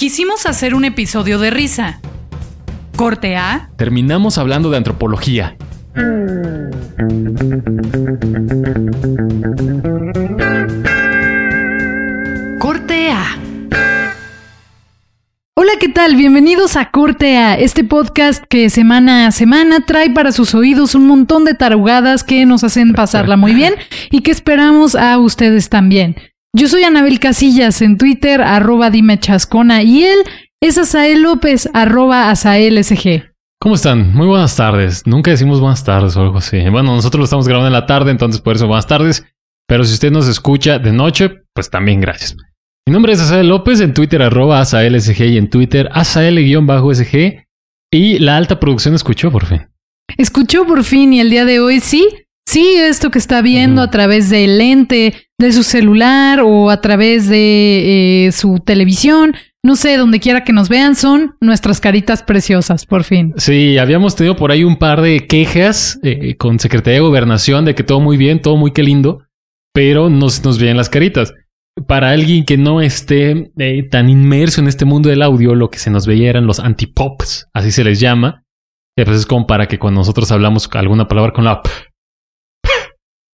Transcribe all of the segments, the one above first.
Quisimos hacer un episodio de risa. Corte A. Terminamos hablando de antropología. Corte A. Hola, ¿qué tal? Bienvenidos a Corte A, este podcast que semana a semana trae para sus oídos un montón de tarugadas que nos hacen pasarla muy bien y que esperamos a ustedes también. Yo soy Anabel Casillas en Twitter, arroba dime chascona, y él es Asael López, arroba SG. ¿Cómo están? Muy buenas tardes. Nunca decimos buenas tardes o algo así. Bueno, nosotros lo estamos grabando en la tarde, entonces por eso buenas tardes. Pero si usted nos escucha de noche, pues también gracias. Mi nombre es Asael López, en Twitter arroba SG y en Twitter Asael-SG. Y la alta producción escuchó por fin. Escuchó por fin y el día de hoy sí, sí, esto que está viendo a través del lente de su celular o a través de eh, su televisión, no sé, donde quiera que nos vean, son nuestras caritas preciosas, por fin. Sí, habíamos tenido por ahí un par de quejas eh, con Secretaría de Gobernación de que todo muy bien, todo muy que lindo, pero no se nos veían las caritas. Para alguien que no esté eh, tan inmerso en este mundo del audio, lo que se nos veía eran los antipops, así se les llama. Pues es como para que cuando nosotros hablamos alguna palabra con la P,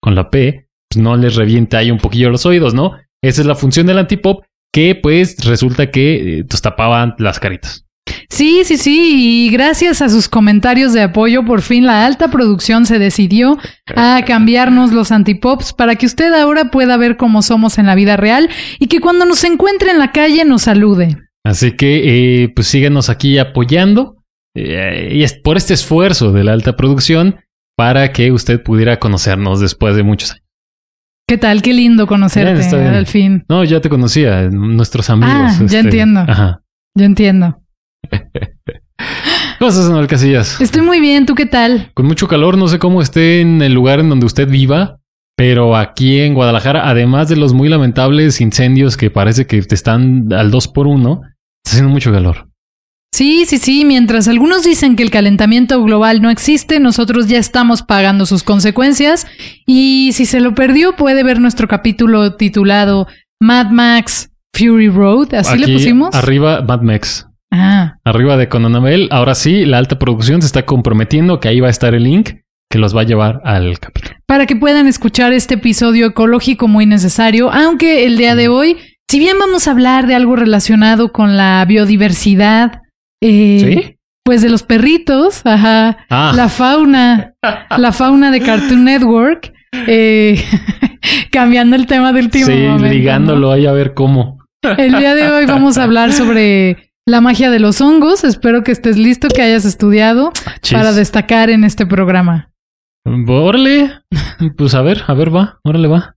con la P, pues no les revienta ahí un poquillo los oídos, ¿no? Esa es la función del antipop que pues resulta que eh, pues, tapaban las caritas. Sí, sí, sí, y gracias a sus comentarios de apoyo, por fin la alta producción se decidió a cambiarnos los antipops para que usted ahora pueda ver cómo somos en la vida real y que cuando nos encuentre en la calle nos salude. Así que eh, pues síganos aquí apoyando eh, y es por este esfuerzo de la alta producción para que usted pudiera conocernos después de muchos años. ¿Qué tal? Qué lindo conocerte al fin. No, ya te conocía, nuestros amigos. Ah, ya este, entiendo. Ajá. Ya entiendo. ¿Cómo estás, Manuel Casillas? Estoy muy bien, ¿tú qué tal? Con mucho calor, no sé cómo esté en el lugar en donde usted viva, pero aquí en Guadalajara, además de los muy lamentables incendios que parece que te están al dos por uno, está haciendo mucho calor. Sí, sí, sí, mientras algunos dicen que el calentamiento global no existe, nosotros ya estamos pagando sus consecuencias y si se lo perdió puede ver nuestro capítulo titulado Mad Max Fury Road, así le pusimos. Arriba Mad Max. Ah. Arriba de Conanabel. Ahora sí, la alta producción se está comprometiendo que ahí va a estar el link que los va a llevar al capítulo. Para que puedan escuchar este episodio ecológico muy necesario, aunque el día de hoy, si bien vamos a hablar de algo relacionado con la biodiversidad, eh, ¿Sí? Pues de los perritos, ajá. Ah. La fauna, la fauna de Cartoon Network. Eh, cambiando el tema del último Sí, momento, ligándolo ¿no? ahí a ver cómo. El día de hoy vamos a hablar sobre la magia de los hongos. Espero que estés listo, que hayas estudiado Chis. para destacar en este programa. Órale. Pues a ver, a ver, va. Órale, va.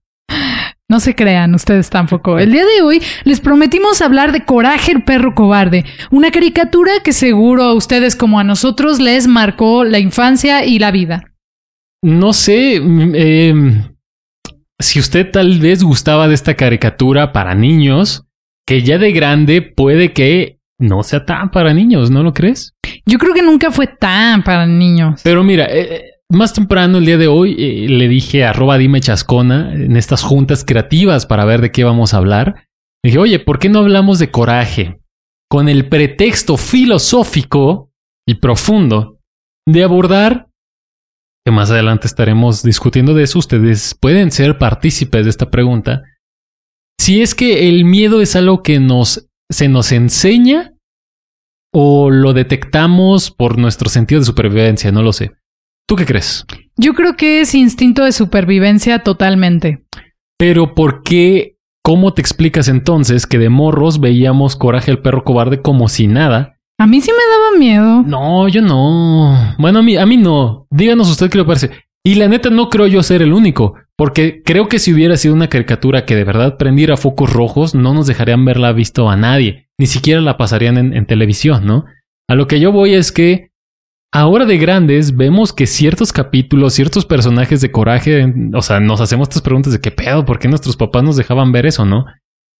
No se crean ustedes tampoco. El día de hoy les prometimos hablar de Coraje el perro cobarde, una caricatura que seguro a ustedes como a nosotros les marcó la infancia y la vida. No sé mm, eh, si usted tal vez gustaba de esta caricatura para niños, que ya de grande puede que no sea tan para niños, ¿no lo crees? Yo creo que nunca fue tan para niños. Pero mira, eh, más temprano el día de hoy eh, le dije arroba dime chascona en estas juntas creativas para ver de qué vamos a hablar. Dije, oye, ¿por qué no hablamos de coraje? Con el pretexto filosófico y profundo de abordar, que más adelante estaremos discutiendo de eso, ustedes pueden ser partícipes de esta pregunta, si es que el miedo es algo que nos, se nos enseña o lo detectamos por nuestro sentido de supervivencia, no lo sé. ¿Tú qué crees? Yo creo que es instinto de supervivencia totalmente. Pero ¿por qué? ¿Cómo te explicas entonces que de morros veíamos Coraje el perro cobarde como si nada? A mí sí me daba miedo. No, yo no. Bueno, a mí, a mí no. Díganos usted qué le parece. Y la neta no creo yo ser el único, porque creo que si hubiera sido una caricatura que de verdad prendiera focos rojos, no nos dejarían verla visto a nadie, ni siquiera la pasarían en, en televisión, ¿no? A lo que yo voy es que ahora de grandes vemos que ciertos capítulos, ciertos personajes de coraje, o sea, nos hacemos estas preguntas de qué pedo, ¿por qué nuestros papás nos dejaban ver eso, no?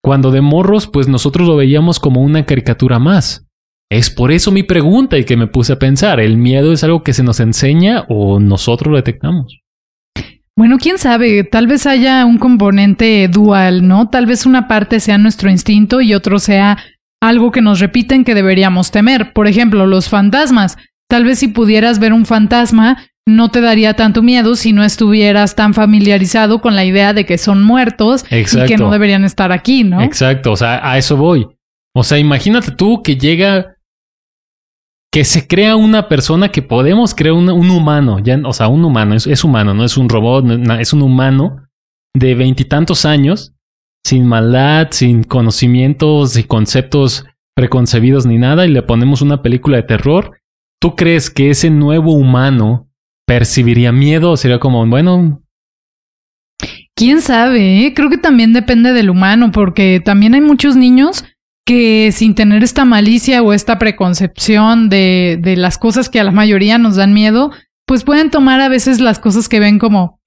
Cuando de morros, pues nosotros lo veíamos como una caricatura más. Es por eso mi pregunta y que me puse a pensar, ¿el miedo es algo que se nos enseña o nosotros lo detectamos? Bueno, quién sabe, tal vez haya un componente dual, ¿no? Tal vez una parte sea nuestro instinto y otro sea algo que nos repiten que deberíamos temer. Por ejemplo, los fantasmas. Tal vez si pudieras ver un fantasma, no te daría tanto miedo si no estuvieras tan familiarizado con la idea de que son muertos y que no deberían estar aquí, ¿no? Exacto, o sea, a eso voy. O sea, imagínate tú que llega, que se crea una persona que podemos crear un, humano, ya, o sea, un humano, es, humano, no es un robot, es un humano de veintitantos años, sin maldad, sin conocimientos y conceptos preconcebidos ni nada, y le ponemos una película de terror. ¿Tú crees que ese nuevo humano percibiría miedo? Sería como, bueno... ¿Quién sabe? Eh? Creo que también depende del humano, porque también hay muchos niños que sin tener esta malicia o esta preconcepción de, de las cosas que a la mayoría nos dan miedo, pues pueden tomar a veces las cosas que ven como,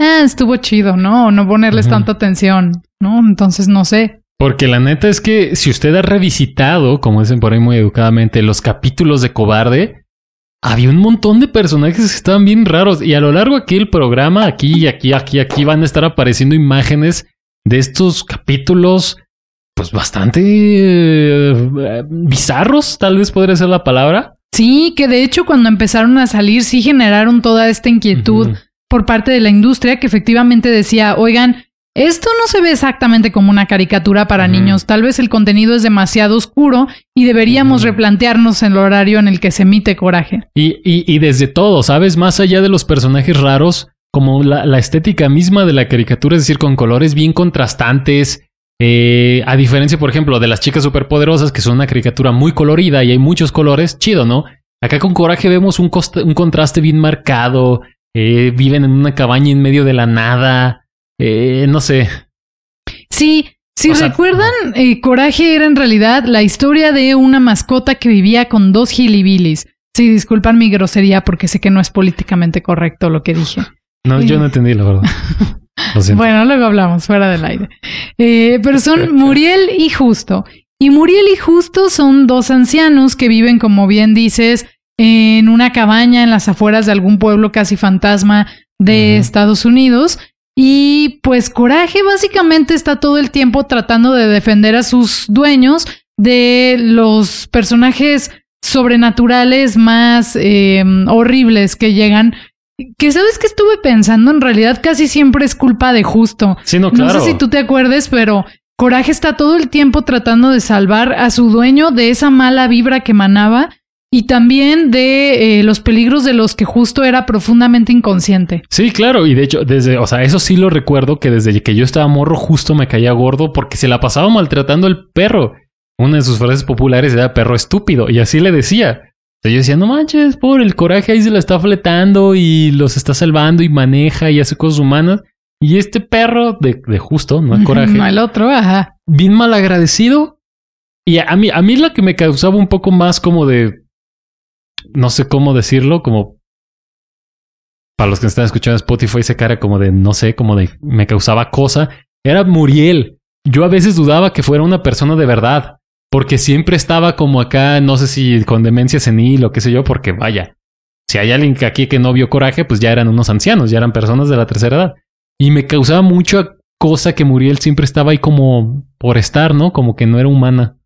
ah, estuvo chido, ¿no? O no ponerles tanta atención, ¿no? Entonces no sé. Porque la neta es que si usted ha revisitado, como dicen por ahí muy educadamente, los capítulos de Cobarde, había un montón de personajes que estaban bien raros. Y a lo largo aquí el programa, aquí, aquí, aquí, aquí van a estar apareciendo imágenes de estos capítulos pues bastante eh, bizarros, tal vez podría ser la palabra. Sí, que de hecho cuando empezaron a salir sí generaron toda esta inquietud por parte de la industria que efectivamente decía, oigan, esto no se ve exactamente como una caricatura para niños, tal vez el contenido es demasiado oscuro y deberíamos replantearnos el horario en el que se emite coraje. Y, y, y desde todo, ¿sabes? Más allá de los personajes raros, como la, la estética misma de la caricatura, es decir, con colores bien contrastantes, eh, a diferencia, por ejemplo, de las chicas superpoderosas, que son una caricatura muy colorida y hay muchos colores, chido, ¿no? Acá con Coraje vemos un, un contraste bien marcado, eh, viven en una cabaña en medio de la nada, eh, no sé. Sí, si recuerdan, eh, Coraje era en realidad la historia de una mascota que vivía con dos gilibilis. Sí, disculpan mi grosería porque sé que no es políticamente correcto lo que dije. No, yo no entendí la verdad. Bueno, luego hablamos fuera del aire. Eh, pero son Muriel y Justo. Y Muriel y Justo son dos ancianos que viven, como bien dices, en una cabaña en las afueras de algún pueblo casi fantasma de Estados Unidos. Y pues Coraje básicamente está todo el tiempo tratando de defender a sus dueños de los personajes sobrenaturales más eh, horribles que llegan que sabes que estuve pensando, en realidad casi siempre es culpa de justo. Sí, no, claro. No sé si tú te acuerdes, pero Coraje está todo el tiempo tratando de salvar a su dueño de esa mala vibra que emanaba y también de eh, los peligros de los que justo era profundamente inconsciente. Sí, claro, y de hecho, desde, o sea, eso sí lo recuerdo que desde que yo estaba morro justo me caía gordo porque se la pasaba maltratando el perro. Una de sus frases populares era perro estúpido y así le decía yo decía, no manches, por el coraje ahí se la está fletando y los está salvando y maneja y hace cosas humanas. Y este perro de, de justo, no el coraje. No el otro, ajá. Bien mal agradecido. Y a mí, a mí la que me causaba un poco más como de. No sé cómo decirlo, como. Para los que están escuchando Spotify, esa cara como de, no sé, como de. Me causaba cosa. Era Muriel. Yo a veces dudaba que fuera una persona de verdad. Porque siempre estaba como acá, no sé si con demencia senil o qué sé yo, porque vaya, si hay alguien aquí que no vio coraje, pues ya eran unos ancianos, ya eran personas de la tercera edad. Y me causaba mucha cosa que Muriel siempre estaba ahí como por estar, ¿no? Como que no era humana.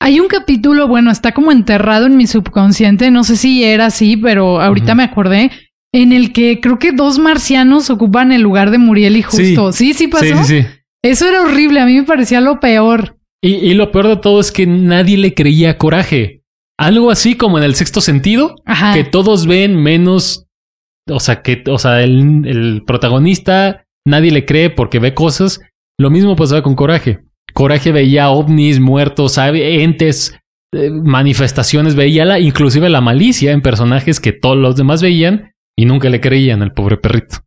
Hay un capítulo, bueno, está como enterrado en mi subconsciente, no sé si era así, pero ahorita me acordé, en el que creo que dos marcianos ocupan el lugar de Muriel y justo. Sí, sí, pasó. Sí, sí, sí. Eso era horrible, a mí me parecía lo peor. Y, lo peor de todo es que nadie le creía coraje. Algo así como en el sexto sentido, que todos ven menos, o sea, que, o sea, el, el, protagonista nadie le cree porque ve cosas. Lo mismo pasaba con coraje. Coraje veía ovnis, muertos, ¿sabe? entes, eh, manifestaciones, veía la, inclusive la malicia en personajes que todos los demás veían y nunca le creían al pobre perrito.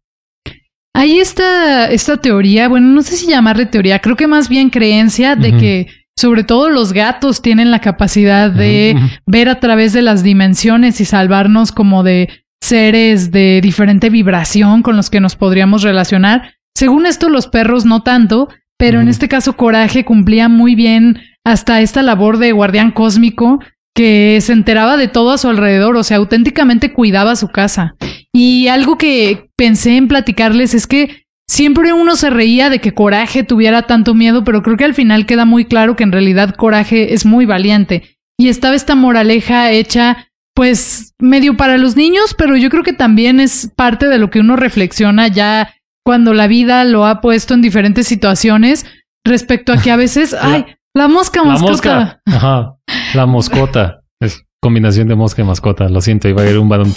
Hay esta, esta teoría, bueno, no sé si llamarle teoría, creo que más bien creencia de que sobre todo los gatos tienen la capacidad de ver a través de las dimensiones y salvarnos como de seres de diferente vibración con los que nos podríamos relacionar. Según esto, los perros no tanto, pero en este caso Coraje cumplía muy bien hasta esta labor de guardián cósmico que se enteraba de todo a su alrededor, o sea, auténticamente cuidaba su casa. Y algo que pensé en platicarles es que siempre uno se reía de que Coraje tuviera tanto miedo, pero creo que al final queda muy claro que en realidad Coraje es muy valiente. Y estaba esta moraleja hecha pues medio para los niños, pero yo creo que también es parte de lo que uno reflexiona ya cuando la vida lo ha puesto en diferentes situaciones respecto a que a veces, ay, la mosca mascota. La mosca. Ajá. La moscota. Es combinación de mosca y mascota. Lo siento, iba a ir un balón.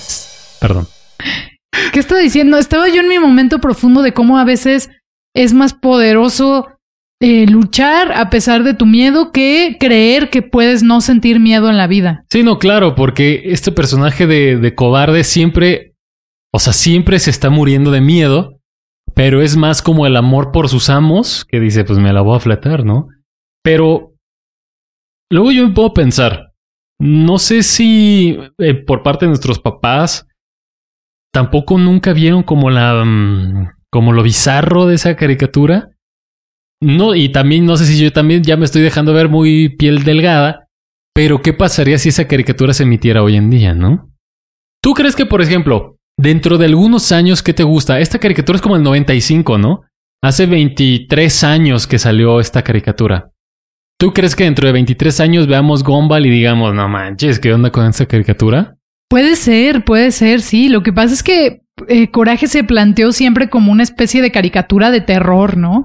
Perdón. ¿Qué estaba diciendo? Estaba yo en mi momento profundo de cómo a veces es más poderoso eh, luchar a pesar de tu miedo que creer que puedes no sentir miedo en la vida. Sí, no, claro, porque este personaje de, de cobarde siempre, o sea, siempre se está muriendo de miedo, pero es más como el amor por sus amos que dice, pues me la voy a fletar, ¿no? Pero luego yo me puedo pensar, no sé si eh, por parte de nuestros papás tampoco nunca vieron como la mm, como lo bizarro de esa caricatura no, y también no sé si yo también ya me estoy dejando ver muy piel delgada, pero ¿qué pasaría si esa caricatura se emitiera hoy en día, no? ¿Tú crees que, por ejemplo, dentro de algunos años, ¿qué te gusta? Esta caricatura es como el 95, ¿no? Hace 23 años que salió esta caricatura. ¿Tú crees que dentro de 23 años veamos Gumball y digamos, no manches, ¿qué onda con esta caricatura? Puede ser, puede ser, sí. Lo que pasa es que eh, Coraje se planteó siempre como una especie de caricatura de terror, ¿no?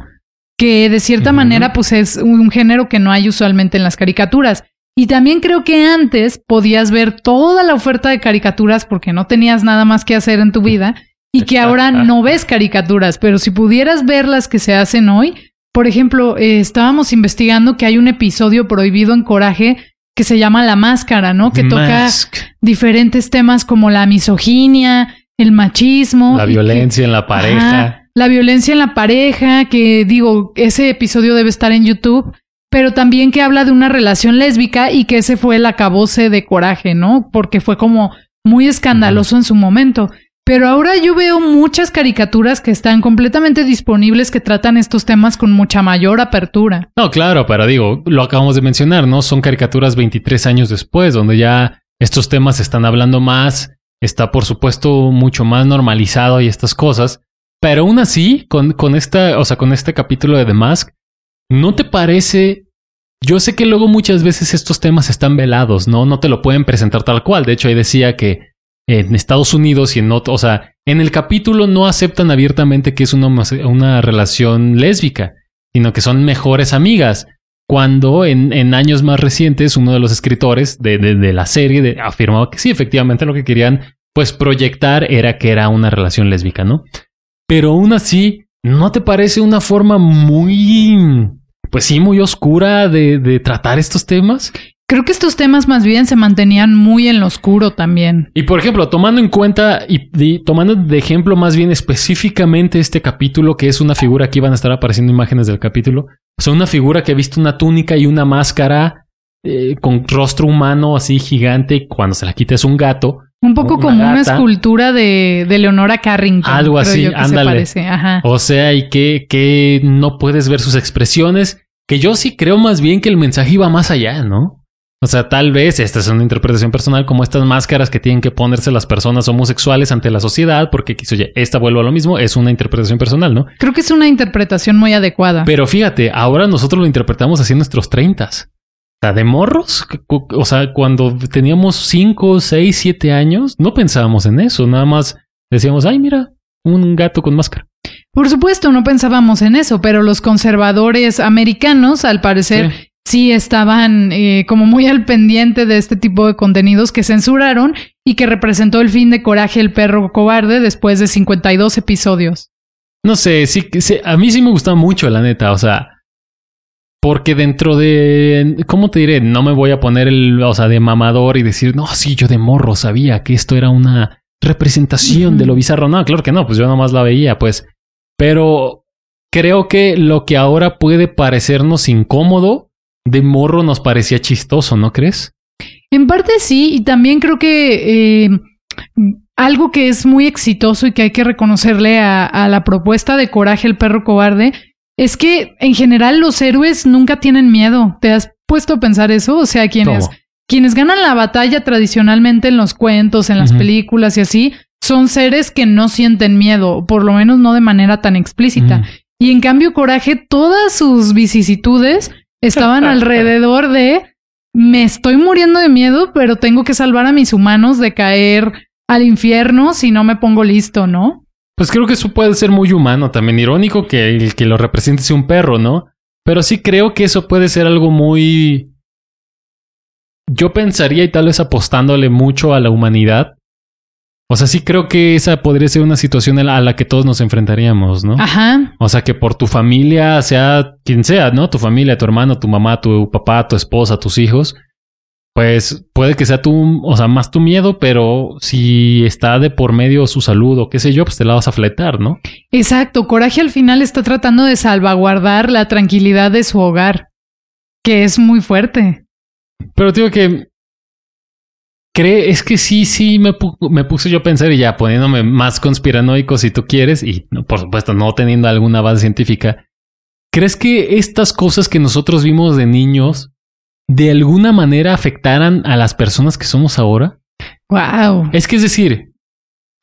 que de cierta manera pues es un género que no hay usualmente en las caricaturas. Y también creo que antes podías ver toda la oferta de caricaturas porque no tenías nada más que hacer en tu vida y que ahora no ves caricaturas, pero si pudieras ver las que se hacen hoy, por ejemplo, eh, estábamos investigando que hay un episodio prohibido en Coraje que se llama La Máscara, ¿no? Que toca diferentes temas como la misoginia, el machismo. La violencia en la pareja la violencia en la pareja, que digo, ese episodio debe estar en YouTube, pero también que habla de una relación lésbica y que ese fue el acabose de coraje, ¿no? Porque fue como muy escandaloso en su momento. Pero ahora yo veo muchas caricaturas que están completamente disponibles que tratan estos temas con mucha mayor apertura. No, claro, pero digo, lo acabamos de mencionar, ¿no? Son caricaturas 23 años después, donde ya estos temas se están hablando más, está por supuesto mucho más normalizado y estas cosas. Pero aún así, con, con esta, o sea, con este capítulo de The Mask, ¿no te parece? Yo sé que luego muchas veces estos temas están velados, ¿no? No te lo pueden presentar tal cual. De hecho, ahí decía que en Estados Unidos y en otro, o sea, en el capítulo no aceptan abiertamente que es una, una relación lésbica, sino que son mejores amigas. Cuando en, en años más recientes uno de los escritores de, de, de la serie afirmaba que sí, efectivamente lo que querían pues proyectar era que era una relación lésbica, ¿no? Pero aún así, ¿no te parece una forma muy, pues sí, muy oscura de, de tratar estos temas? Creo que estos temas más bien se mantenían muy en lo oscuro también. Y por ejemplo, tomando en cuenta y, tomando de ejemplo más bien específicamente este capítulo, que es una figura, aquí van a estar apareciendo imágenes del capítulo, o sea, una figura que ha visto una túnica y una máscara eh, con rostro humano así gigante, y cuando se la quita es un gato. Un poco como una escultura de, de Leonora Carrington. Algo así, ándale. O sea, y que, que no puedes ver sus expresiones, que yo sí creo más bien que el mensaje iba más allá, ¿no? O sea, tal vez esta es una interpretación personal como estas máscaras que tienen que ponerse las personas homosexuales ante la sociedad, porque oye, esta vuelvo a lo mismo, es una interpretación personal, ¿no? Creo que es una interpretación muy adecuada. Pero fíjate, ahora nosotros lo interpretamos así en nuestros treintas de morros, o sea, cuando teníamos 5, 6, 7 años, no pensábamos en eso, nada más decíamos, ay, mira, un gato con máscara. Por supuesto, no pensábamos en eso, pero los conservadores americanos, al parecer, sí, estaban eh, como muy al pendiente de este tipo de contenidos que censuraron y que representó el fin de Coraje el perro cobarde después de 52 episodios. No sé, sí, sí a mí sí me gusta mucho, la neta, o sea, porque dentro de, ¿cómo te diré? No me voy a poner el, o sea, de mamador y decir, no, sí, yo de morro sabía que esto era una representación de lo bizarro. No, claro que no, pues yo nomás la veía, pues. Pero creo que lo que ahora puede parecernos incómodo, de morro nos parecía chistoso, ¿no crees? En parte sí, y también creo que eh, algo que es muy exitoso y que hay que reconocerle a, a la propuesta de Coraje el perro cobarde es que en general los héroes nunca tienen miedo. ¿Te has puesto a pensar eso? O sea, quienes, quienes ganan la batalla tradicionalmente en los cuentos, en las películas y así, son seres que no sienten miedo, por lo menos no de manera tan explícita. Y en cambio, Coraje, todas sus vicisitudes estaban alrededor de me estoy muriendo de miedo, pero tengo que salvar a mis humanos de caer al infierno si no me pongo listo, ¿no? Pues creo que eso puede ser muy humano, también irónico que el que lo represente sea un perro, ¿no? Pero sí creo que eso puede ser algo muy... Yo pensaría y tal vez apostándole mucho a la humanidad. O sea, sí creo que esa podría ser una situación a la que todos nos enfrentaríamos, ¿no? Ajá. O sea, que por tu familia, sea quien sea, ¿no? Tu familia, tu hermano, tu mamá, tu papá, tu esposa, tus hijos, pues puede que sea tu, o sea, más tu miedo, pero si está de por medio su salud o qué sé yo, pues te la vas a fletar, ¿no? Exacto. Coraje al final está tratando de salvaguardar la tranquilidad de su hogar, que es muy fuerte. Pero digo que cree, es que sí, sí me, me, puse yo a pensar y ya poniéndome más conspiranoico si tú quieres, y por supuesto no teniendo alguna base científica. ¿Crees que estas cosas que nosotros vimos de niños de alguna manera afectaran a las personas que somos ahora? Wow. Es que es decir,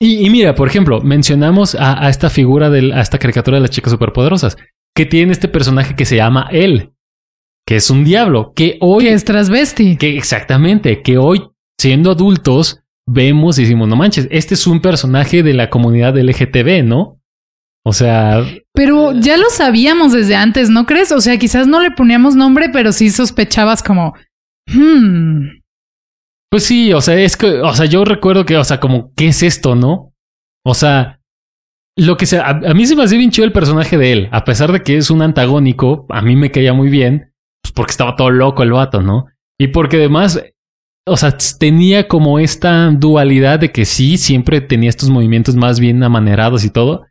y, mira, por ejemplo, mencionamos a, esta figura de a esta caricatura de las chicas superpoderosas, que tiene este personaje que se llama él, que es un diablo, que hoy que es transvesti. Que exactamente, que hoy siendo adultos vemos y decimos, no manches, este es un personaje de la comunidad LGTB, ¿no? O sea... Pero ya lo sabíamos desde antes, ¿no crees? O sea, quizás no le poníamos nombre, pero sí sospechabas como... Hmm. Pues sí, o sea, es que, o sea, yo recuerdo que, o sea, como, ¿qué es esto, no? O sea, lo que sea, a, mí se me hacía bien chido el personaje de él, a pesar de que es un antagónico, a mí me caía muy bien, pues porque estaba todo loco el vato, ¿no? Y porque además o sea, tenía como esta dualidad de que sí, siempre tenía estos movimientos más bien amanerados y todo.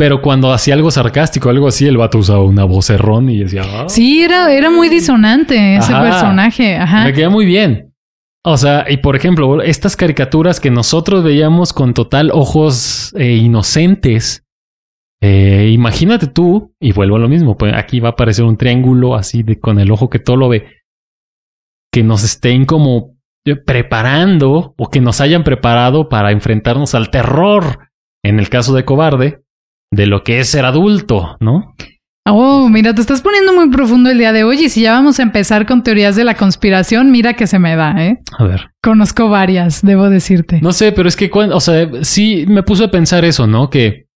Pero cuando hacía algo sarcástico, algo así, el vato usaba una voz errón y decía... Ah". Sí, era, era muy disonante ese personaje. Ajá. Me queda muy bien. O sea, y por ejemplo, estas caricaturas que nosotros veíamos con total ojos eh, inocentes. Eh, imagínate tú, y vuelvo a lo mismo, pues aquí va a aparecer un triángulo así de con el ojo que todo lo ve, que nos estén como preparando o que nos hayan preparado para enfrentarnos al terror, en el caso de cobarde, de lo que es ser adulto, ¿no? Oh, mira, te estás poniendo muy profundo el día de hoy y si ya vamos a empezar con teorías de la conspiración, mira que se me da, ¿eh? A ver. Conozco varias, debo decirte. No sé, pero es que, o sea, sí me puse a pensar eso, ¿no? Que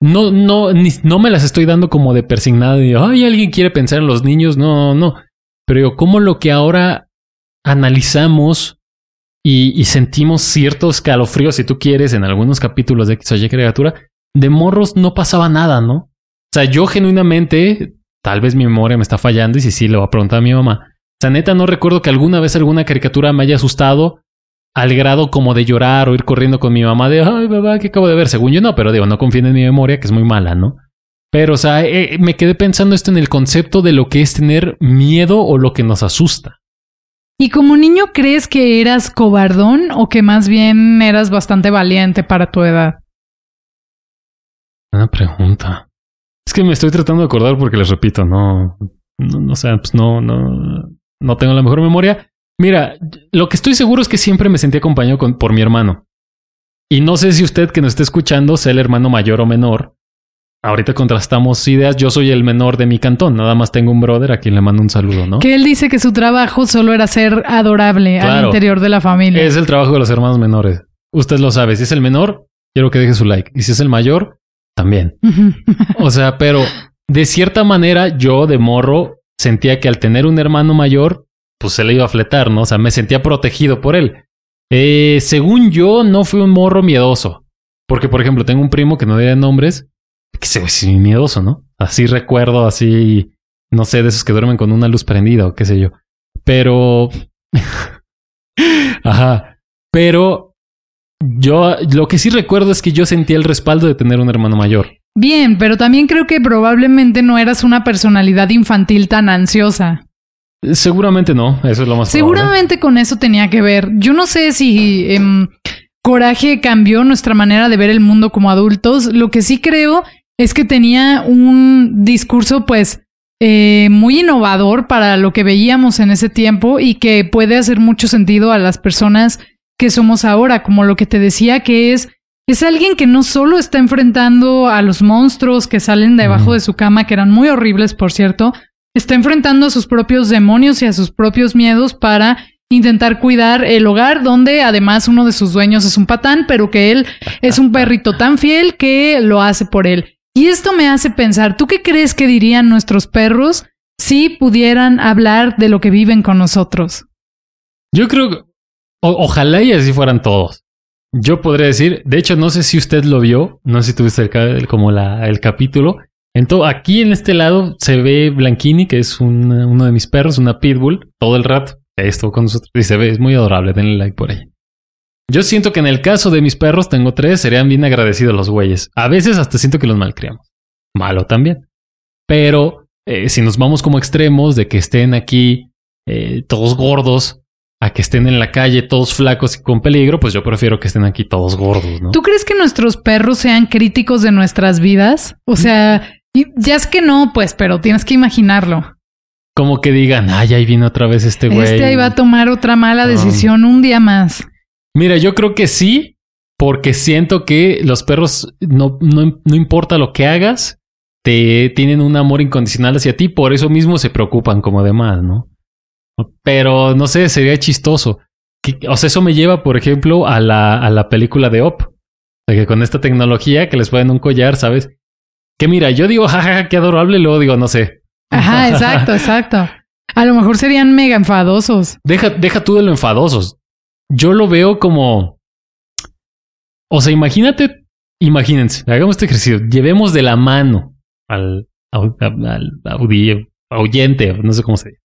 no, no, no me las estoy dando como de persignada y, ay, alguien quiere pensar en los niños, no, no. Pero yo, ¿cómo lo que ahora analizamos y, sentimos ciertos calofríos, si tú quieres, en algunos capítulos de X o Y criatura, de morros no pasaba nada, ¿no? O sea, yo genuinamente, tal vez mi memoria me está fallando y si sí, le voy a preguntar a mi mamá. O sea, neta, no recuerdo que alguna vez alguna caricatura me haya asustado al grado como de llorar o ir corriendo con mi mamá de, ay, mamá, ¿qué acabo de ver? Según yo no, pero digo, no confíen en mi memoria, que es muy mala, ¿no? Pero, o sea, eh, me quedé pensando esto en el concepto de lo que es tener miedo o lo que nos asusta. ¿Y como niño crees que eras cobardón o que más bien eras bastante valiente para tu edad? Una pregunta. Es que me estoy tratando de acordar porque les repito, no, no, no sé, pues no, no, no tengo la mejor memoria. Mira, lo que estoy seguro es que siempre me sentí acompañado por mi hermano. Y no sé si usted que nos esté escuchando sea el hermano mayor o menor, ahorita contrastamos ideas. Yo soy el menor de mi cantón, nada más tengo un brother a quien le mando un saludo, ¿no? Que él dice que su trabajo solo era ser adorable al interior de la familia. Es el trabajo de los hermanos menores. Usted lo sabe. Si es el menor, quiero que deje su like. Y si es el mayor, también. o sea, pero de cierta manera, yo de morro sentía que al tener un hermano mayor, pues se le iba a fletar, ¿no? O sea, me sentía protegido por él. Eh, según yo, no fui un morro miedoso. Porque, por ejemplo, tengo un primo que no diría nombres, que se ve miedoso, ¿no? Así recuerdo, así, no sé, de esos que duermen con una luz prendida o qué sé yo. Pero, ajá, pero yo lo que sí recuerdo es que yo sentía el respaldo de tener un hermano mayor. Bien, pero también creo que probablemente no eras una personalidad infantil tan ansiosa. Seguramente no, eso es lo más Seguramente con eso tenía que ver. Yo no sé si em, Coraje cambió nuestra manera de ver el mundo como adultos. Lo que sí creo es que tenía un discurso pues eh, muy innovador para lo que veíamos en ese tiempo y que puede hacer mucho sentido a las personas que somos ahora, como lo que te decía que es Es alguien que no solo está enfrentando a los monstruos que salen debajo de su cama, que eran muy horribles, por cierto, está enfrentando a sus propios demonios y a sus propios miedos para intentar cuidar el hogar, donde además uno de sus dueños es un patán, pero que él es un perrito tan fiel que lo hace por él. Y esto me hace pensar, ¿tú qué crees que dirían nuestros perros si pudieran hablar de lo que viven con nosotros? Yo creo ojalá y así fueran todos. Yo podría decir, de hecho, no sé si usted lo vio, no sé si tuviste el, como la, el capítulo. Entonces, aquí en este lado se ve Blanquini, que es uno de mis perros, una pitbull, todo el rato. Esto con nosotros y se ve, es muy adorable, denle like por ahí. Yo siento que en el caso de mis perros, tengo tres, serían bien agradecidos los güeyes. A veces hasta siento que los malcriamos. Malo también. Pero eh, si nos vamos como extremos de que estén aquí eh, todos gordos, a que estén en la calle todos flacos y con peligro, pues yo prefiero que estén aquí todos gordos, ¿no? ¿Tú crees que nuestros perros sean críticos de nuestras vidas? O sea, ya es que no, pues, pero tienes que imaginarlo. Como que digan, ay, ahí viene otra vez este güey. Este ahí va a tomar otra mala decisión un día más. Mira, yo creo que sí, porque siento que los perros, no, no, no importa lo que hagas, te tienen un amor incondicional hacia ti, por eso mismo se preocupan como demás, ¿no? Pero no sé, sería chistoso. O sea, eso me lleva, por ejemplo, a la, a la película de Op. De que con esta tecnología que les pueden un collar, ¿sabes? Que mira, yo digo, jajaja, qué adorable, luego digo, no sé. Ajá, exacto, exacto. A lo mejor serían mega enfadosos. Deja, deja tú de lo enfadosos. Yo lo veo como. O sea, imagínate, imagínense, hagamos este ejercicio. Llevemos de la mano al, al, al, no sé cómo se dice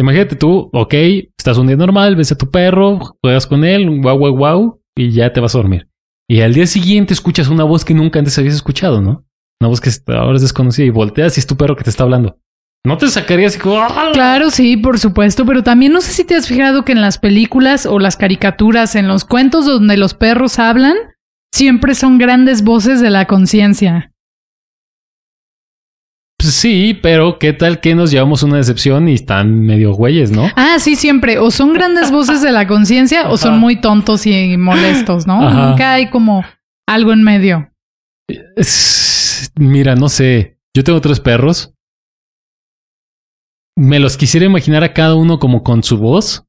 imagínate tú, ok, estás un día normal, ves a tu perro, juegas con él, guau, guau, guau, y ya te vas a dormir. Y al día siguiente escuchas una voz que nunca antes habías escuchado, ¿no? Una voz que ahora es desconocida y volteas y es tu perro que te está hablando. ¿No te sacarías como... ¡Ah! Claro, sí, por supuesto, pero también no sé si te has fijado que en las películas o las caricaturas, en los cuentos donde los perros hablan, siempre son grandes voces de la conciencia. Pues sí, pero ¿qué tal que nos llevamos una decepción y están medio güeyes, no? Ah, sí, siempre. O son grandes voces de la conciencia o son muy tontos y molestos, ¿no? Nunca hay como algo en medio. mira, no sé. Yo tengo tres perros. Me los quisiera imaginar a cada uno como con su voz.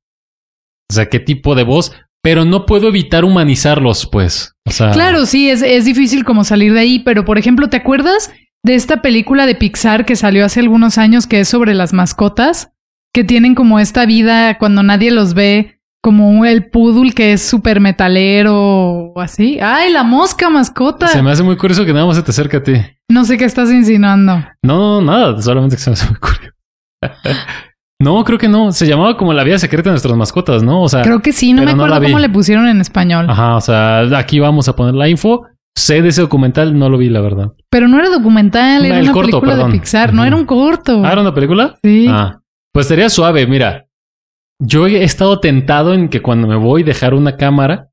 O sea, qué tipo de voz. Pero no puedo evitar humanizarlos, pues. O sea... Claro, sí, es, es difícil como salir de ahí. Pero, por ejemplo, ¿te acuerdas de esta película de Pixar que salió hace algunos años que es sobre las mascotas, que tienen como esta vida cuando nadie los ve, como el poodle que es súper metalero o así. ¡Ay, la mosca mascota! Se me hace muy curioso que nada más se te acerque a ti. No sé qué estás insinuando. No, nada, solamente que se me hace muy curioso. no, creo que no. Se llamaba como la vida secreta de nuestras mascotas, ¿no? O sea, creo que sí, no me acuerdo cómo le pusieron en español. Ajá, o sea, aquí vamos a poner la info. Sé de ese documental, no lo vi, la verdad. Pero no era documental, era una película de Pixar, no era un corto. ¿Ah, era una película? Sí. Ah, pues sería suave, mira. Yo he estado tentado en que cuando me voy dejar una cámara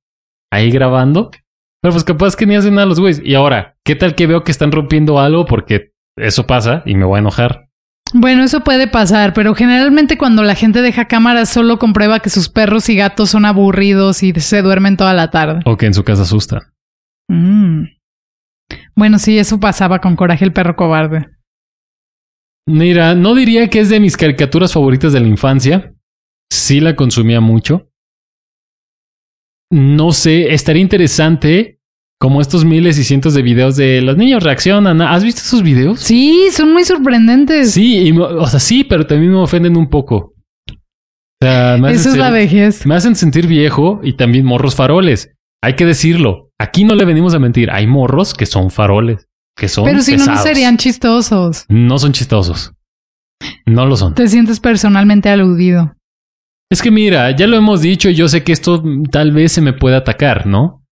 ahí grabando, pero pues capaz que ni hacen nada los güeyes. Y ahora, ¿qué tal que veo que están rompiendo algo? Porque eso pasa y me voy a enojar. Bueno, eso puede pasar, pero generalmente cuando la gente deja cámaras solo comprueba que sus perros y gatos son aburridos y se duermen toda la tarde. O que en su casa asustan. Mm. Bueno, sí, eso pasaba con Coraje el perro cobarde. Mira, no diría que es de mis caricaturas favoritas de la infancia. Sí la consumía mucho. No sé, estaría interesante como estos miles y cientos de videos de los niños reaccionan. ¿Has visto esos videos? Sí, son muy sorprendentes. Sí, o sea, sí, pero también me ofenden un poco. O sea, Eso es la vejez. Me hacen sentir viejo y también morros faroles. Hay que decirlo. Aquí no le venimos a mentir. Hay morros que son faroles, que son. Pero si no, no serían chistosos. No son chistosos. No lo son. Te sientes personalmente aludido. Es que mira, ya lo hemos dicho y yo sé que esto tal vez se me puede atacar, ¿no?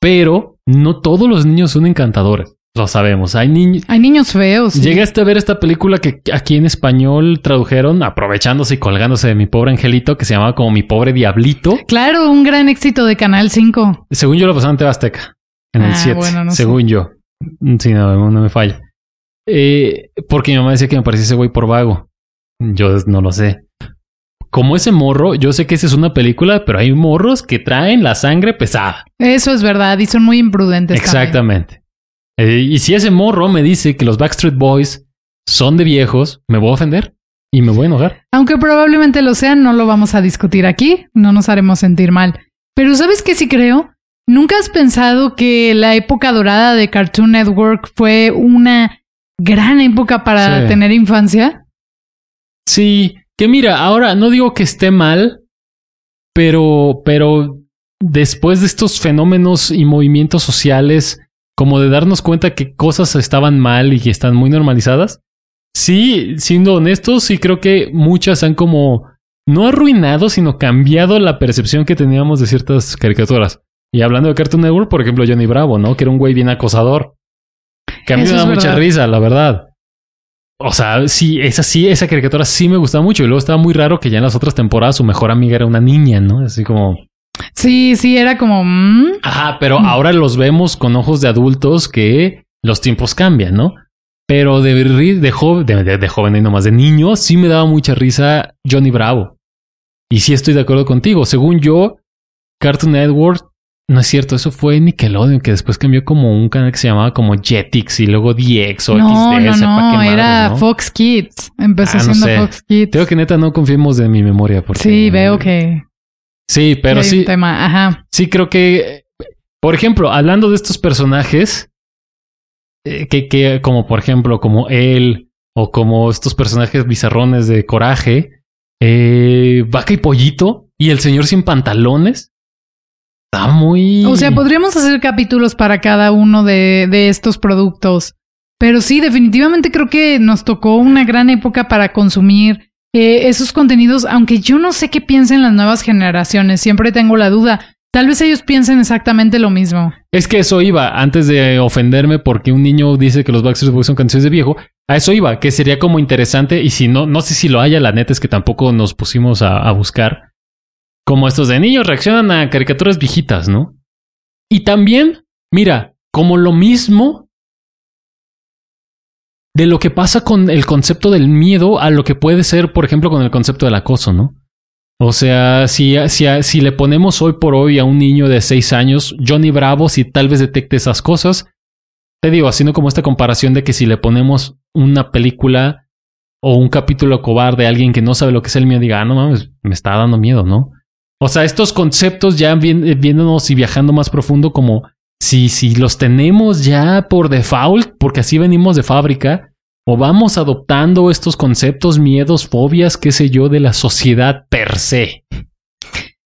Pero no todos los niños son encantadores. Lo sabemos. Hay niños. Hay niños feos. Llegaste a ver esta película que aquí en español tradujeron, aprovechándose y colgándose de mi pobre angelito, que se llamaba como Mi pobre diablito. Claro, un gran éxito de Canal 5. Según yo lo pasaron en Tebasteca. En el 7. Ah, según yo. Sí, no, no me falla. Eh, porque mi mamá decía que me parecía ese güey por vago. Yo no lo sé. como ese morro, yo sé que esa es una película, pero hay morros que traen la sangre pesada. Eso es verdad y son muy imprudentes. Exactamente. Eh, y si ese morro me dice que los Backstreet Boys son de viejos, me voy a ofender y me voy a enojar. Aunque probablemente lo sean, no lo vamos a discutir aquí, no nos haremos sentir mal. Pero ¿sabes qué sí creo? ¿Nunca has pensado que la época dorada de Cartoon Network fue una gran época para Sí. tener infancia? Sí, que mira, ahora no digo que esté mal, pero, pero después de estos fenómenos y movimientos sociales, como de darnos cuenta que cosas estaban mal y que están muy normalizadas, sí, siendo honestos, sí creo que muchas han como no arruinado, sino cambiado la percepción que teníamos de ciertas caricaturas. Y hablando de Cartoon Network, por ejemplo, Johnny Bravo, ¿no? Que era un güey bien acosador. Que a mí Eso me da mucha verdad. risa, la verdad. O sea, sí, esa sí, esa caricatura sí me gustaba mucho. Y luego estaba muy raro que ya en las otras temporadas su mejor amiga era una niña, ¿no? Así como. Sí, sí, era como... mm, Ajá, pero ahora los vemos con ojos de adultos que los tiempos cambian, ¿no? Pero de, de, jo- de, de- de joven y nomás de niño, sí me daba mucha risa Johnny Bravo. Y sí estoy de acuerdo contigo. Según yo, Cartoon Network, no es cierto, eso fue Nickelodeon, que después cambió como un canal que se llamaba como Jetix y luego DX o no, XD, no, no, era. Fox Kids. Empezó Ah, no siendo sé. Fox Kids. Tengo que neta no confiemos de mi memoria. Porque, Sí, veo que Sí, pero sí, tema. Ajá. sí creo que, por ejemplo, hablando de estos personajes, eh, que, que como por ejemplo, como él o como estos personajes bizarrones de coraje, eh, vaca y pollito y el señor sin pantalones, está muy... O sea, podríamos hacer capítulos para cada uno de, de estos productos. Pero sí, definitivamente creo que nos tocó una gran época para consumir eh, esos contenidos, aunque yo no sé qué piensen las nuevas generaciones, siempre tengo la duda. Tal vez ellos piensen exactamente lo mismo. Es que eso iba, antes de ofenderme porque un niño dice que los Backstreet Boys son canciones de viejo, a eso iba, que sería como interesante, y si no, no sé si lo haya, la neta es que tampoco nos pusimos a, a buscar, como estos de niños reaccionan a caricaturas viejitas, ¿no? Y también, mira, como lo mismo de lo que pasa con el concepto del miedo a lo que puede ser, por ejemplo, con el concepto del acoso, ¿no? O sea, si, si, si le ponemos hoy por hoy a un niño de seis años, Johnny Bravo, si tal vez detecte esas cosas, te digo, haciendo como esta comparación de que si le ponemos una película o un capítulo cobarde a alguien que no sabe lo que es el miedo, diga, ah, no mames, me está dando miedo, ¿no? O sea, estos conceptos ya eh, viéndonos y viajando más profundo, como si, si los tenemos ya por default, porque así venimos de fábrica, o vamos adoptando estos conceptos, miedos, fobias, qué sé yo, de la sociedad per se.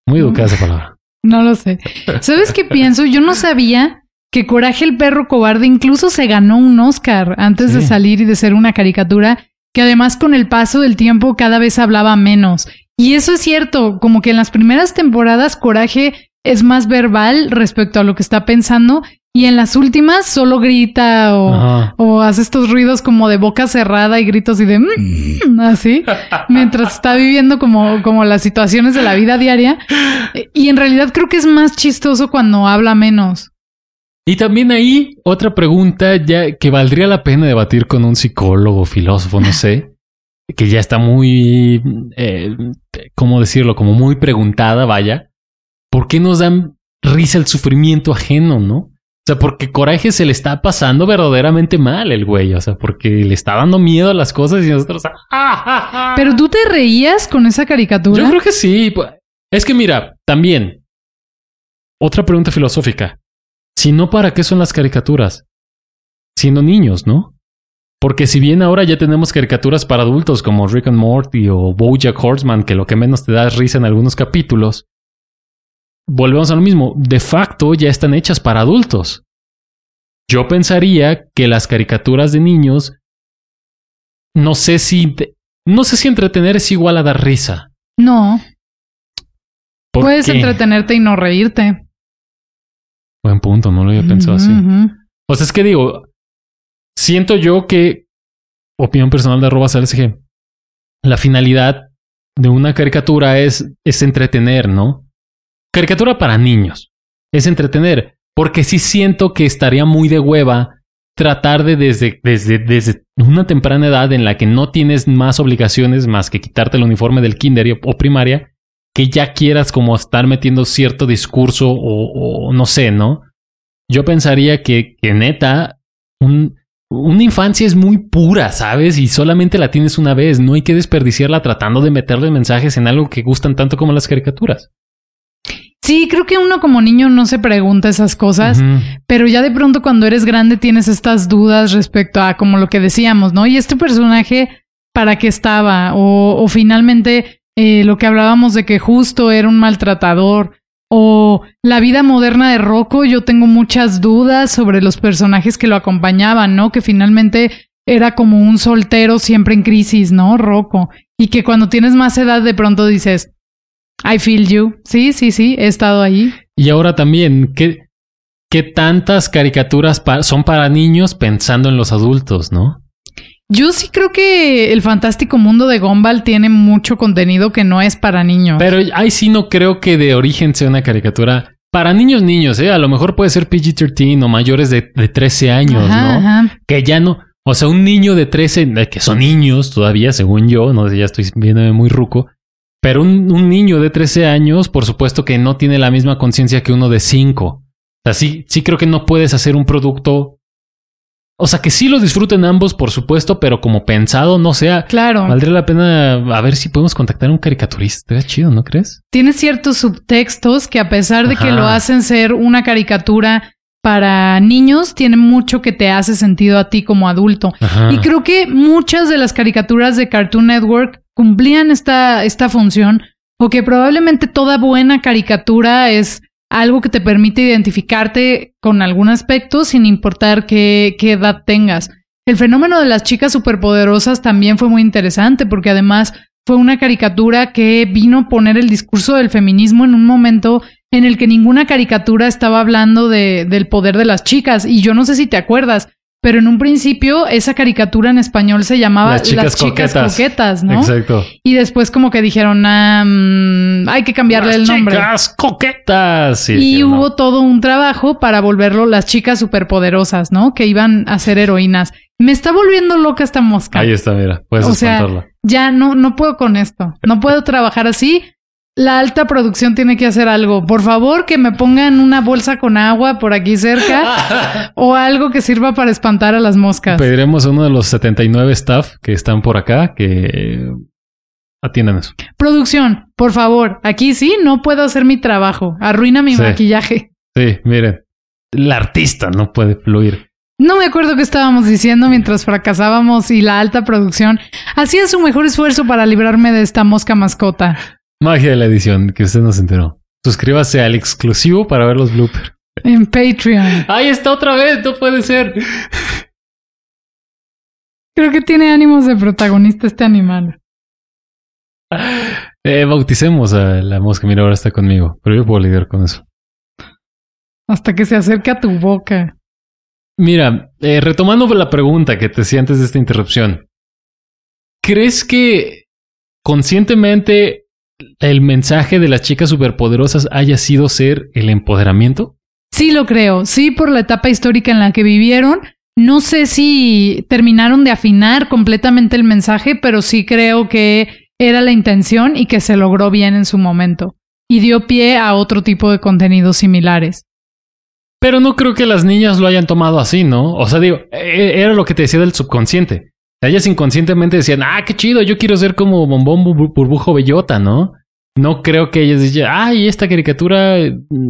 Muy educada esa palabra. No lo sé. ¿Sabes qué pienso? Yo no sabía que Coraje el perro cobarde incluso se ganó un Oscar antes de salir y de ser una caricatura, que además con el paso del tiempo cada vez hablaba menos. Y eso es cierto, como que en las primeras temporadas Coraje es más verbal respecto a lo que está pensando y en las últimas solo grita o, o hace estos ruidos como de boca cerrada y gritos y de "Mm", así, mientras está viviendo como, como las situaciones de la vida diaria. Y en realidad creo que es más chistoso cuando habla menos. Y también ahí otra pregunta ya que valdría la pena debatir con un psicólogo, filósofo, no sé, que ya está muy, eh, ¿cómo decirlo? Como muy preguntada, vaya. ¿Por qué nos dan risa el sufrimiento ajeno, no? O sea, porque coraje se le está pasando verdaderamente mal el güey, o sea, porque le está dando miedo a las cosas y nosotros... ¡ah, Pero tú te reías con esa caricatura. Yo creo que sí. pu- Es que mira, también, otra pregunta filosófica. Si no, ¿para qué son las caricaturas? Siendo niños, ¿no? Porque si bien ahora ya tenemos caricaturas para adultos como Rick and Morty o Bojack Horseman, que lo que menos te da es risa en algunos capítulos, volvemos a lo mismo. De facto ya están hechas para adultos. Yo pensaría que las caricaturas de niños, no sé si, no sé si entretener es igual a dar risa. No, ¿Por puedes qué? entretenerte y no reírte. Buen punto, no lo había pensado así. Ujú. O sea, es que digo, siento yo que, opinión personal de arroba SLSG, la finalidad de una caricatura es, es entretener, ¿no? Caricatura para niños. Es entretener. Porque sí siento que estaría muy de hueva tratar de desde, desde, desde una temprana edad en la que no tienes más obligaciones más que quitarte el uniforme del kinder o primaria, que ya quieras como estar metiendo cierto discurso o, no sé, ¿no? Yo pensaría que, que neta, un, una infancia es muy pura, ¿sabes? Y solamente la tienes una vez. No hay que desperdiciarla tratando de meterle mensajes en algo que gustan tanto como las caricaturas. Sí, creo que uno como niño no se pregunta esas cosas, pero ya de pronto cuando eres grande tienes estas dudas respecto a como lo que decíamos, ¿no? Y este personaje, ¿para qué estaba? O, o finalmente eh, lo que hablábamos de que justo era un maltratador. O la vida moderna de Rocco, yo tengo muchas dudas sobre los personajes que lo acompañaban, ¿no? Que finalmente era como un soltero siempre en crisis, ¿no? Rocco. Y que cuando tienes más edad de pronto dices, I feel you. Sí, sí, sí, he estado ahí. Y ahora también, ¿qué, qué tantas caricaturas son para niños pensando en los adultos, no? Yo sí creo que el fantástico mundo de Gumball tiene mucho contenido que no es para niños. Pero ahí sí no creo que de origen sea una caricatura para niños, niños, ¿eh? A lo mejor puede ser PG-13 o mayores de, de 13 años, ¿no? Que ya no. O sea, un niño de 13, que son niños todavía, según yo, no sé, ya estoy viéndome muy ruco. Pero un, un niño de 13 años, por supuesto que no tiene la misma conciencia que uno de 5. O sea, sí, sí creo que no puedes hacer un producto o sea, que sí lo disfruten ambos, por supuesto, pero como pensado, no sea. Claro. Valdría la pena a ver si podemos contactar a un caricaturista. Chido, ¿no crees? Tiene ciertos subtextos que, a pesar de que lo hacen ser una caricatura para niños, tiene mucho que te hace sentido a ti como adulto. Y creo que muchas de las caricaturas de Cartoon Network cumplían esta, esta función, o que probablemente toda buena caricatura es algo que te permite identificarte con algún aspecto sin importar qué, qué edad tengas. El fenómeno de las chicas superpoderosas también fue muy interesante porque además fue una caricatura que vino a poner el discurso del feminismo en un momento en el que ninguna caricatura estaba hablando de, del poder de las chicas. Y yo no sé si te acuerdas, pero en un principio esa caricatura en español se llamaba Las chicas, coquetas. ¿no? Exacto. Y después como que dijeron, ah, hay que cambiarle el nombre. Las chicas coquetas. y hubo todo un trabajo para volverlo las chicas superpoderosas, ¿no? Que iban a ser heroínas. Me está volviendo loca esta mosca. Ahí está, mira, puedes o sea, ya no, no puedo con esto. No puedo trabajar así la alta producción tiene que hacer algo. Por favor, que me pongan una bolsa con agua por aquí cerca o algo que sirva para espantar a las moscas. Pediremos a uno de los 79 staff que están por acá que atiendan eso. Producción, por favor, aquí sí no puedo hacer mi trabajo. Arruina mi maquillaje. Sí, miren, la artista no puede fluir. No me acuerdo qué estábamos diciendo mientras fracasábamos y la alta producción hacía su mejor esfuerzo para librarme de esta mosca mascota. Magia de la edición, que usted no se enteró. Suscríbase al exclusivo para ver los bloopers. En Patreon. Ahí está otra vez, no puede ser. Creo que tiene ánimos de protagonista este animal. Eh, bauticemos a la mosca. Mira, ahora está conmigo. Pero yo puedo lidiar con eso. Hasta que se acerque a tu boca. Mira, eh, retomando la pregunta que te hacía antes de esta interrupción. ¿Crees que conscientemente el mensaje de las chicas superpoderosas haya sido ser el empoderamiento? Sí, lo creo. Sí, por la etapa histórica en la que vivieron. No sé si terminaron de afinar completamente el mensaje, pero sí creo que era la intención y que se logró bien en su momento. Y dio pie a otro tipo de contenidos similares. Pero no creo que las niñas lo hayan tomado así, ¿no? O sea, digo, e-, era lo que te decía del subconsciente. Ellas inconscientemente decían, ah, qué chido, yo quiero ser como bombón burbujo bellota, ¿no? No creo que ellas digan, ay, esta caricatura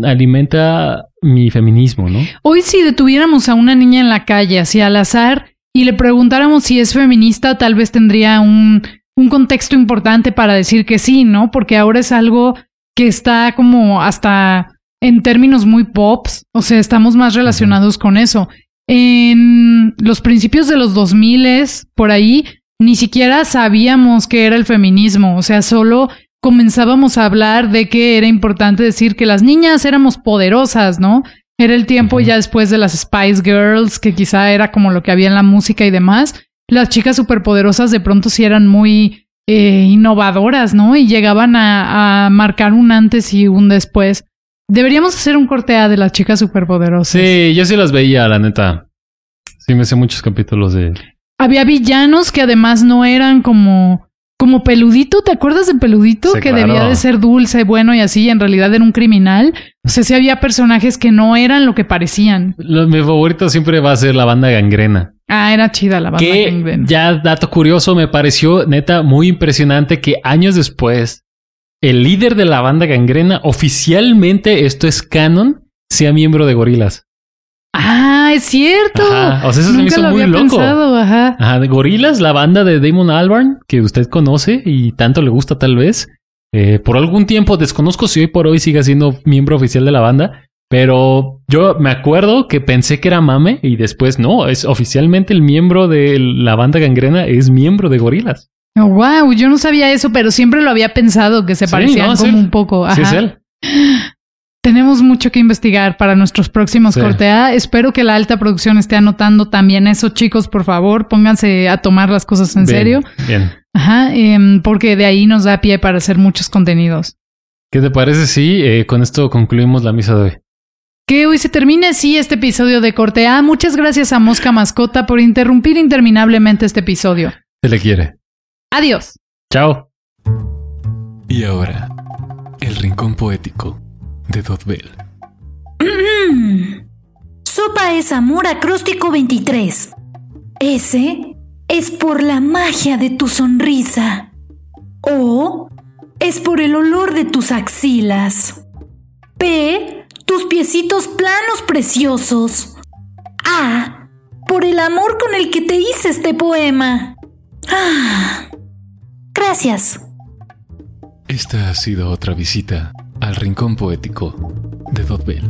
alimenta mi feminismo, ¿no? Hoy si detuviéramos a una niña en la calle, así al azar, y le preguntáramos si es feminista, tal vez tendría un, un contexto importante para decir que sí, ¿no? Porque ahora es algo que está como hasta en términos muy pops, o sea, estamos más relacionados con eso en los principios de los 2000 por ahí, ni siquiera sabíamos qué era el feminismo, o sea, solo comenzábamos a hablar de que era importante decir que las niñas éramos poderosas, ¿no? Era el tiempo ya después de las Spice Girls, que quizá era como lo que había en la música y demás. Las chicas superpoderosas de pronto sí eran muy eh, innovadoras, ¿no? Y llegaban a, a marcar un antes y un después. Deberíamos hacer un corte A de las chicas superpoderosas. Sí, yo sí las veía, la neta. Sí, me sé muchos capítulos de. Había villanos que además no eran como como peludito, ¿te acuerdas de peludito? Sí, que claro. debía de ser dulce, bueno y así, y en realidad era un criminal. O sea, sí había personajes que no eran lo que parecían. Lo- mi favorito siempre va a ser la banda gangrena. Ah, era chida la banda. Que Gangrena. ya dato curioso, me pareció neta muy impresionante que años después el líder de la banda gangrena oficialmente, esto es canon, sea miembro de Gorilas. Ah, es cierto. Ajá, o sea, eso se me Nunca hizo lo muy había loco. pensado, ajá. Ajá, de Gorilas, la banda de Damon Albarn, que usted conoce y tanto le gusta tal vez. Eh, por algún tiempo desconozco si hoy por hoy sigue siendo miembro oficial de la banda, pero yo me acuerdo que pensé que era mame y después no, es oficialmente el miembro de la banda gangrena es miembro de Gorilas. Oh, wow, yo no sabía eso, pero siempre lo había pensado que se Sí, parecían no, es como un poco. Sí, Ajá. es él. Tenemos mucho que investigar para nuestros próximos Sí. cortea. Espero que la alta producción esté anotando también eso, chicos. Por favor, pónganse a tomar las cosas en Bien, serio. Bien. Ajá, em, porque de ahí nos da pie para hacer muchos contenidos. ¿Qué te parece si eh, con esto concluimos la misa de hoy? Que hoy se termine así este episodio de Corte A. Muchas gracias a Mosca Mascota por interrumpir interminablemente este episodio. Se le quiere. Adiós. Chao. Y ahora, el rincón poético de Dotbell. Mm. Sopa es amor acróstico 23. S es por la magia de tu sonrisa. O es por el olor de tus axilas. P, tus piecitos planos preciosos. A, por el amor con el que te hice este poema. Ah, gracias. Esta ha sido otra visita al rincón poético de Dotbell.